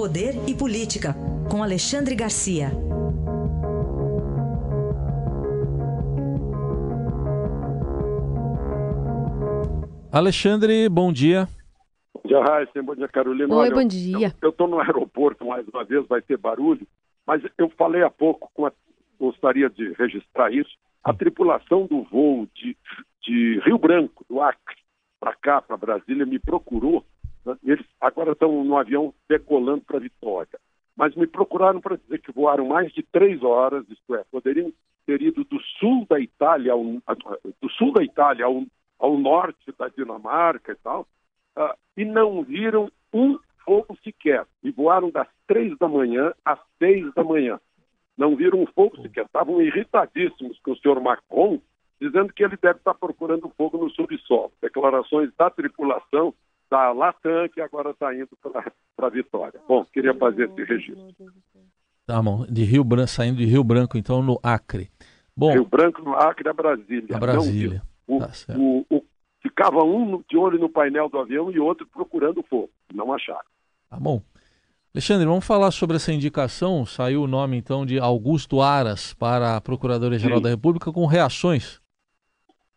Poder e Política, com Alexandre Garcia. Alexandre, bom dia. Bom dia, Raíssa. Bom dia, Carolina. Oi, Olha, bom dia. Eu estou no aeroporto mais uma vez, vai ter barulho, mas eu falei há pouco, a, gostaria de registrar isso, a tripulação do voo de, de Rio Branco, do Acre, para cá, para Brasília, me procurou. Né? Eles agora estão no avião decolando para Vitória. Mas me procuraram para dizer que voaram mais de três horas, isto é, poderiam ter ido do sul da Itália ao, do sul da Itália ao, ao norte da Dinamarca e tal, uh, e não viram um fogo sequer. E voaram das três da manhã às seis da manhã. Não viram um fogo sequer. Estavam irritadíssimos com o senhor Macron, dizendo que ele deve estar procurando fogo no subsolo. Declarações da tripulação da Latam, que agora está indo para Vitória. Bom, queria fazer esse registro. Tá bom, de Rio Branco, saindo de Rio Branco, então, no Acre. Bom, Rio Branco, no Acre, a Brasília. A Brasília. Não, o, tá o, o, ficava um de olho no painel do avião e outro procurando fogo. Não acharam. Tá bom. Alexandre, vamos falar sobre essa indicação. Saiu o nome, então, de Augusto Aras para a Procuradoria-Geral da República com reações.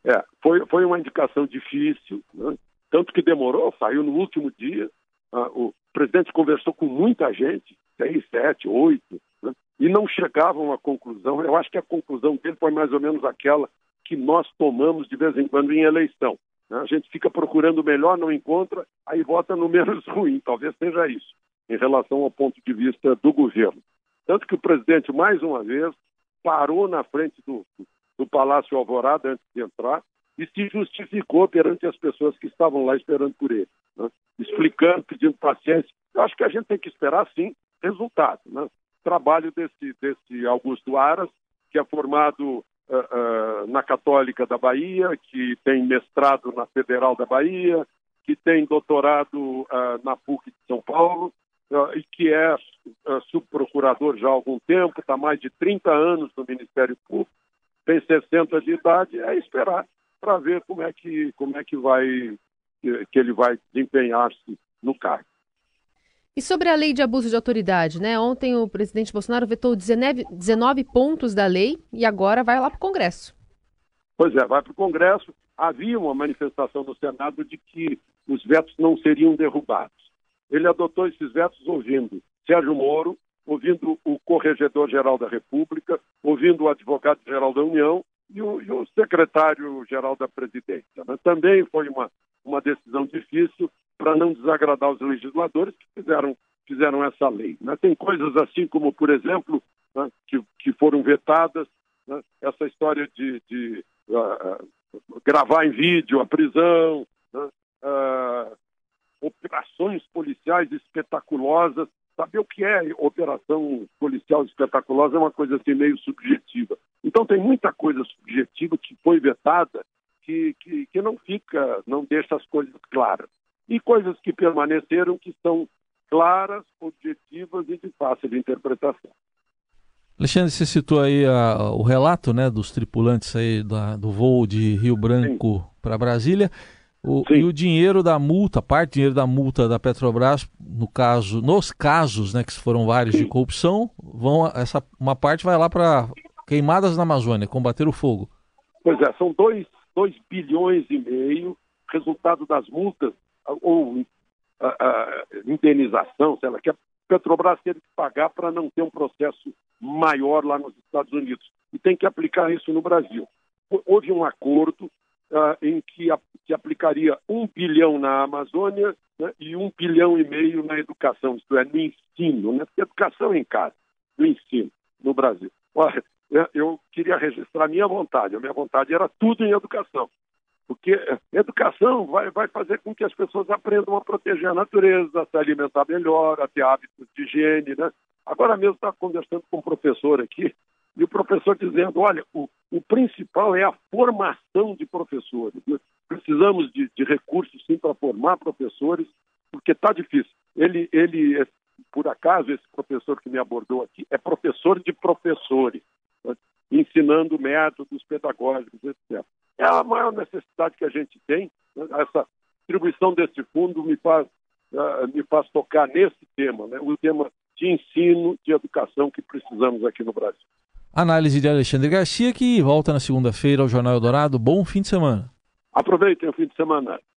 É, foi, foi uma indicação difícil, né? Tanto que demorou, saiu no último dia. Ah, o presidente conversou com muita gente, seis, sete, oito, né? e não chegavam a conclusão. Eu acho que a conclusão dele foi mais ou menos aquela que nós tomamos de vez em quando em eleição. Né? A gente fica procurando o melhor, não encontra, aí vota no menos ruim. Talvez seja isso em relação ao ponto de vista do governo. Tanto que o presidente, mais uma vez, parou na frente do, do Palácio Alvorada antes de entrar e se justificou perante as pessoas que estavam lá esperando por ele, né? explicando, pedindo paciência. Eu acho que a gente tem que esperar, sim, resultado. Né? Trabalho desse, desse Augusto Aras, que é formado uh, uh, na Católica da Bahia, que tem mestrado na Federal da Bahia, que tem doutorado uh, na PUC de São Paulo, e que é subprocurador já há algum tempo, está mais de 30 anos no Ministério Público, tem 60 de idade, é esperar para ver como é que como é que vai que, ele vai desempenhar-se no cargo. E sobre a lei de abuso de autoridade, né? Ontem o presidente Bolsonaro vetou 19, 19 pontos da lei e agora vai lá para o Congresso. Pois é, vai para o Congresso. Havia uma manifestação no Senado de que os vetos não seriam derrubados ele adotou esses vetos ouvindo Sérgio Moro, ouvindo o Corregedor-Geral da República, ouvindo o Advogado-Geral da União e o, o Secretário-Geral da Presidência. Né? Também foi uma, uma decisão difícil para não desagradar os legisladores que fizeram, fizeram essa lei. Né? Tem coisas assim como, por exemplo, né, que, que foram vetadas, né? essa história de, de uh, gravar em vídeo a prisão, uh, operações policiais espetaculosas. Saber o que é operação policial espetaculosa é uma coisa assim meio subjetiva. Então tem muita coisa subjetiva que foi vetada que, que, que não fica, não deixa as coisas claras. E coisas que permaneceram que são claras, objetivas e de fácil interpretação. Alexandre, você citou aí a, o relato né, dos tripulantes aí da, do voo de Rio Branco para Brasília. O, e o dinheiro da multa, parte do dinheiro da multa da Petrobras, no caso, nos casos, né, que foram vários Sim. de corrupção, vão essa uma parte vai lá para queimadas na Amazônia, combater o fogo. Pois é, são 2 bilhões e meio, resultado das multas ou a, a, indenização, sei lá, que a Petrobras teve que pagar para não ter um processo maior lá nos Estados Unidos. E tem que aplicar isso no Brasil. Houve um acordo uh, em que, a, que, aplicaria um bilhão na Amazônia né, e um bilhão e meio na educação, isto é, no ensino, né? educação em casa, no ensino no Brasil. Olha, eu queria registrar a minha vontade, a minha vontade era tudo em educação. Porque educação vai, vai fazer com que as pessoas aprendam a proteger a natureza, a se alimentar melhor, a ter hábitos de higiene. Né? Agora mesmo estava conversando com um professor aqui, e o professor dizendo: olha, o, o principal é a formação de professores. Né? Precisamos de, de, recursos, sim, para formar professores, porque está difícil. Ele, ele, por acaso, esse professor que me abordou aqui é professor de professores, né? ensinando métodos pedagógicos, etc. É a maior necessidade que a gente tem. Né? Essa distribuição desse fundo me faz uh, me faz tocar nesse tema, né? o tema de ensino, de educação que precisamos aqui no Brasil. Análise de Alexandre Garcia, que volta na segunda-feira ao Jornal Eldorado. Bom fim de semana. Aproveitem o fim de semana.